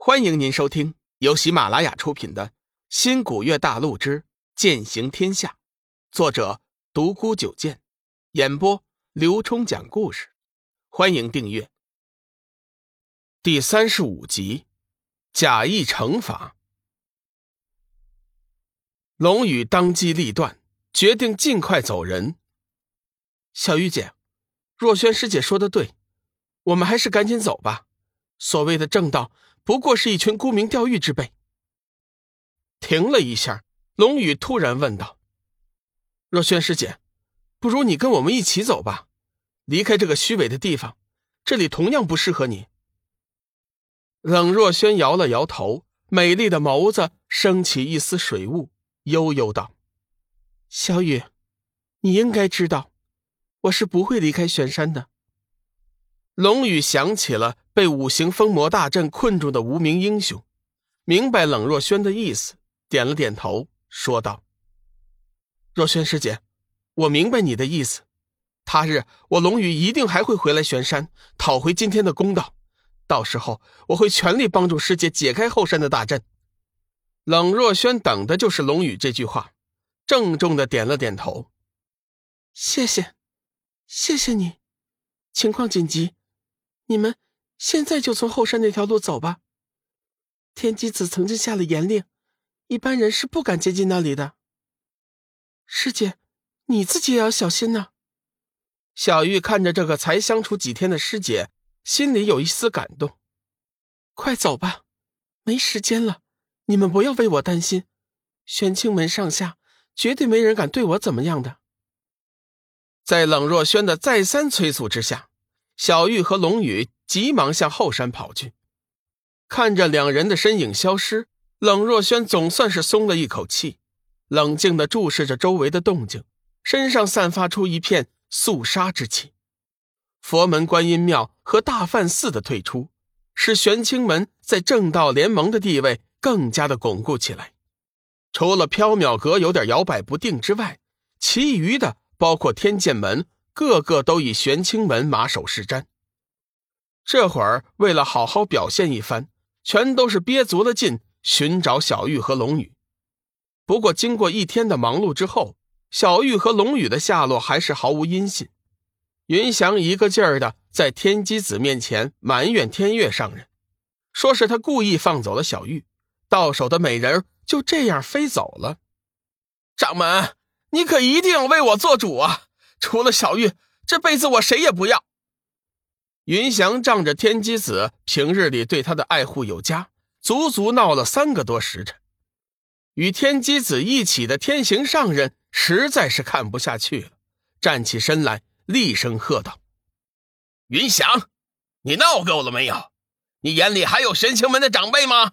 欢迎您收听由喜马拉雅出品的《新古月大陆之剑行天下》，作者独孤九剑，演播刘冲讲故事。欢迎订阅。第三十五集，假意惩罚。龙宇当机立断，决定尽快走人。小玉姐，若萱师姐说的对，我们还是赶紧走吧。所谓的正道。不过是一群沽名钓誉之辈。停了一下，龙宇突然问道：“若轩师姐，不如你跟我们一起走吧，离开这个虚伪的地方，这里同样不适合你。”冷若萱摇了摇头，美丽的眸子升起一丝水雾，悠悠道：“小雨，你应该知道，我是不会离开玄山的。”龙宇想起了被五行封魔大阵困住的无名英雄，明白冷若萱的意思，点了点头，说道：“若轩师姐，我明白你的意思。他日我龙宇一定还会回来玄山，讨回今天的公道。到时候我会全力帮助师姐解开后山的大阵。”冷若萱等的就是龙宇这句话，郑重的点了点头：“谢谢，谢谢你。情况紧急。”你们现在就从后山那条路走吧。天机子曾经下了严令，一般人是不敢接近那里的。师姐，你自己也要小心呐。小玉看着这个才相处几天的师姐，心里有一丝感动。快走吧，没时间了。你们不要为我担心，玄清门上下绝对没人敢对我怎么样的。在冷若萱的再三催促之下。小玉和龙宇急忙向后山跑去，看着两人的身影消失，冷若萱总算是松了一口气，冷静地注视着周围的动静，身上散发出一片肃杀之气。佛门观音庙和大梵寺的退出，使玄清门在正道联盟的地位更加的巩固起来。除了缥缈阁有点摇摆不定之外，其余的包括天剑门。个个都以玄清门马首是瞻。这会儿为了好好表现一番，全都是憋足了劲寻找小玉和龙宇。不过经过一天的忙碌之后，小玉和龙宇的下落还是毫无音信。云翔一个劲儿的在天机子面前埋怨天月上人，说是他故意放走了小玉，到手的美人就这样飞走了。掌门，你可一定要为我做主啊！除了小玉，这辈子我谁也不要。云翔仗着天机子平日里对他的爱护有加，足足闹了三个多时辰。与天机子一起的天行上人实在是看不下去了，站起身来，厉声喝道：“云翔，你闹够了没有？你眼里还有玄清门的长辈吗？”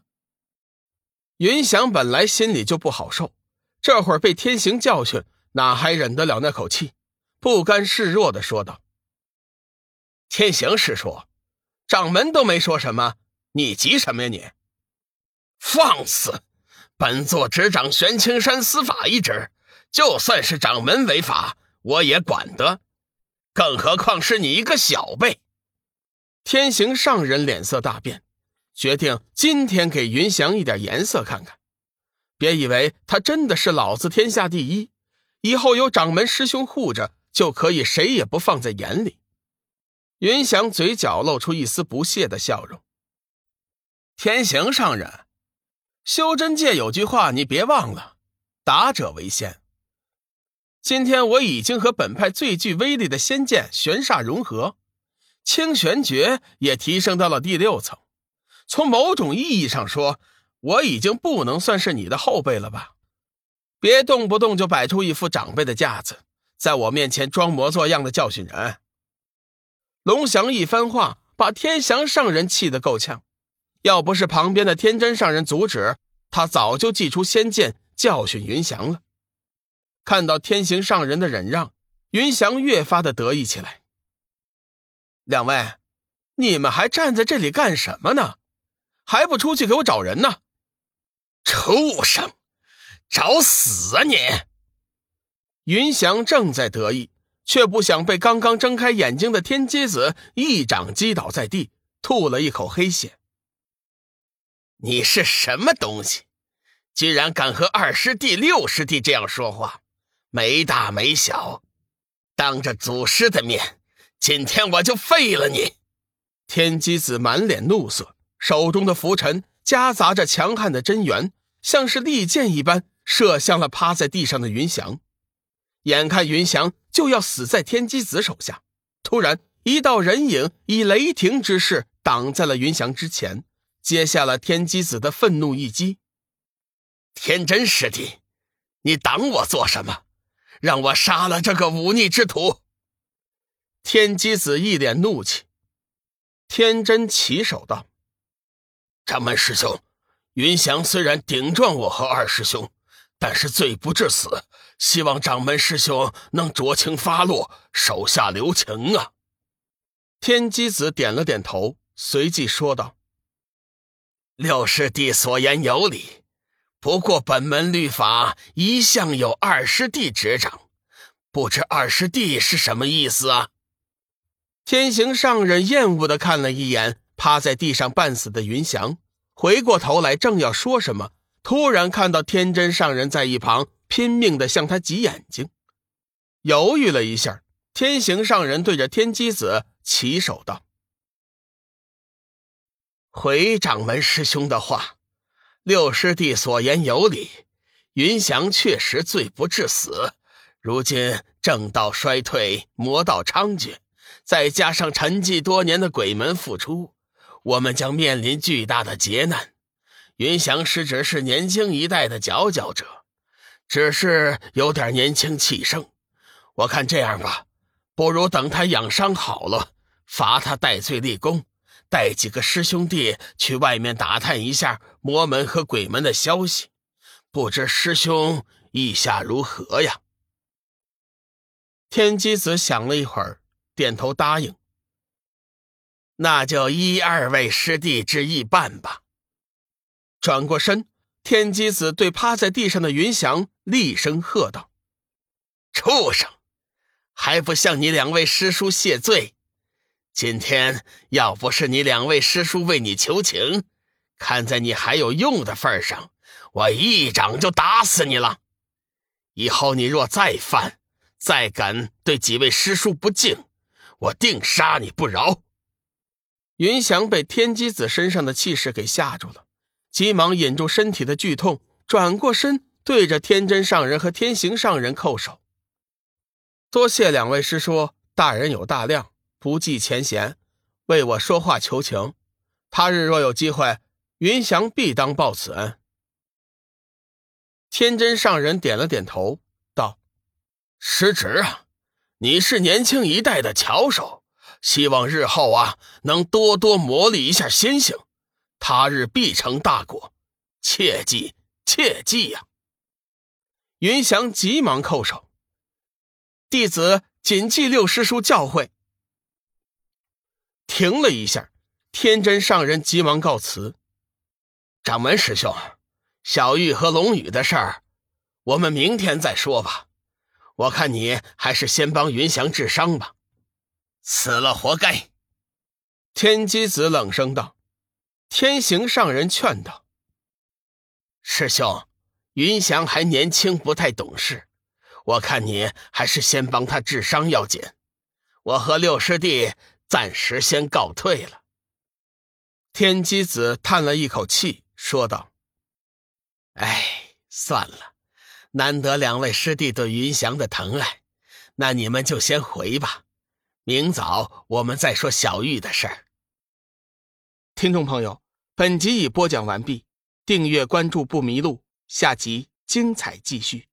云翔本来心里就不好受，这会儿被天行教训，哪还忍得了那口气？不甘示弱的说道：“天行师叔，掌门都没说什么，你急什么呀？你放肆！本座执掌玄清山司法一职，就算是掌门违法，我也管得，更何况是你一个小辈。”天行上人脸色大变，决定今天给云翔一点颜色看看。别以为他真的是老子天下第一，以后有掌门师兄护着。就可以谁也不放在眼里。云翔嘴角露出一丝不屑的笑容。天行上人，修真界有句话你别忘了：达者为先。今天我已经和本派最具威力的仙剑玄煞融合，清玄诀也提升到了第六层。从某种意义上说，我已经不能算是你的后辈了吧？别动不动就摆出一副长辈的架子。在我面前装模作样的教训人，龙翔一番话把天祥上人气得够呛。要不是旁边的天真上人阻止，他早就祭出仙剑教训云翔了。看到天行上人的忍让，云翔越发的得意起来。两位，你们还站在这里干什么呢？还不出去给我找人呢？畜生，找死啊你！云翔正在得意，却不想被刚刚睁开眼睛的天机子一掌击倒在地，吐了一口黑血。你是什么东西？居然敢和二师弟、六师弟这样说话，没大没小！当着祖师的面，今天我就废了你！天机子满脸怒色，手中的拂尘夹杂着强悍的真元，像是利剑一般射向了趴在地上的云翔。眼看云翔就要死在天机子手下，突然一道人影以雷霆之势挡在了云翔之前，接下了天机子的愤怒一击。天真师弟，你挡我做什么？让我杀了这个忤逆之徒！天机子一脸怒气。天真起手道：“掌门师兄，云翔虽然顶撞我和二师兄，但是罪不至死。希望掌门师兄能酌情发落，手下留情啊！”天机子点了点头，随即说道：“六师弟所言有理。”不过，本门律法一向有二师弟执掌，不知二师弟是什么意思啊？天行上人厌恶的看了一眼趴在地上半死的云翔，回过头来正要说什么，突然看到天真上人在一旁拼命的向他挤眼睛，犹豫了一下，天行上人对着天机子起手道：“回掌门师兄的话。”六师弟所言有理，云翔确实罪不至死。如今正道衰退，魔道猖獗，再加上沉寂多年的鬼门复出，我们将面临巨大的劫难。云翔师侄是年轻一代的佼佼者，只是有点年轻气盛。我看这样吧，不如等他养伤好了，罚他戴罪立功。带几个师兄弟去外面打探一下魔门和鬼门的消息，不知师兄意下如何呀？天机子想了一会儿，点头答应。那就依二位师弟之意办吧。转过身，天机子对趴在地上的云翔厉声喝道：“畜生，还不向你两位师叔谢罪！”今天要不是你两位师叔为你求情，看在你还有用的份上，我一掌就打死你了。以后你若再犯，再敢对几位师叔不敬，我定杀你不饶。云翔被天机子身上的气势给吓住了，急忙忍住身体的剧痛，转过身对着天真上人和天行上人叩首：“多谢两位师叔，大人有大量。”不计前嫌，为我说话求情。他日若有机会，云翔必当报此恩。天真上人点了点头，道：“师侄啊，你是年轻一代的巧手，希望日后啊能多多磨砺一下心性，他日必成大果。切记，切记呀！”云翔急忙叩首：“弟子谨记六师叔教诲。”停了一下，天真上人急忙告辞：“掌门师兄，小玉和龙宇的事儿，我们明天再说吧。我看你还是先帮云翔治伤吧，死了活该。”天机子冷声道：“天行上人劝道：‘师兄，云翔还年轻，不太懂事，我看你还是先帮他治伤要紧。我和六师弟。’”暂时先告退了。天机子叹了一口气，说道：“哎，算了，难得两位师弟对云翔的疼爱，那你们就先回吧。明早我们再说小玉的事儿。”听众朋友，本集已播讲完毕，订阅关注不迷路，下集精彩继续。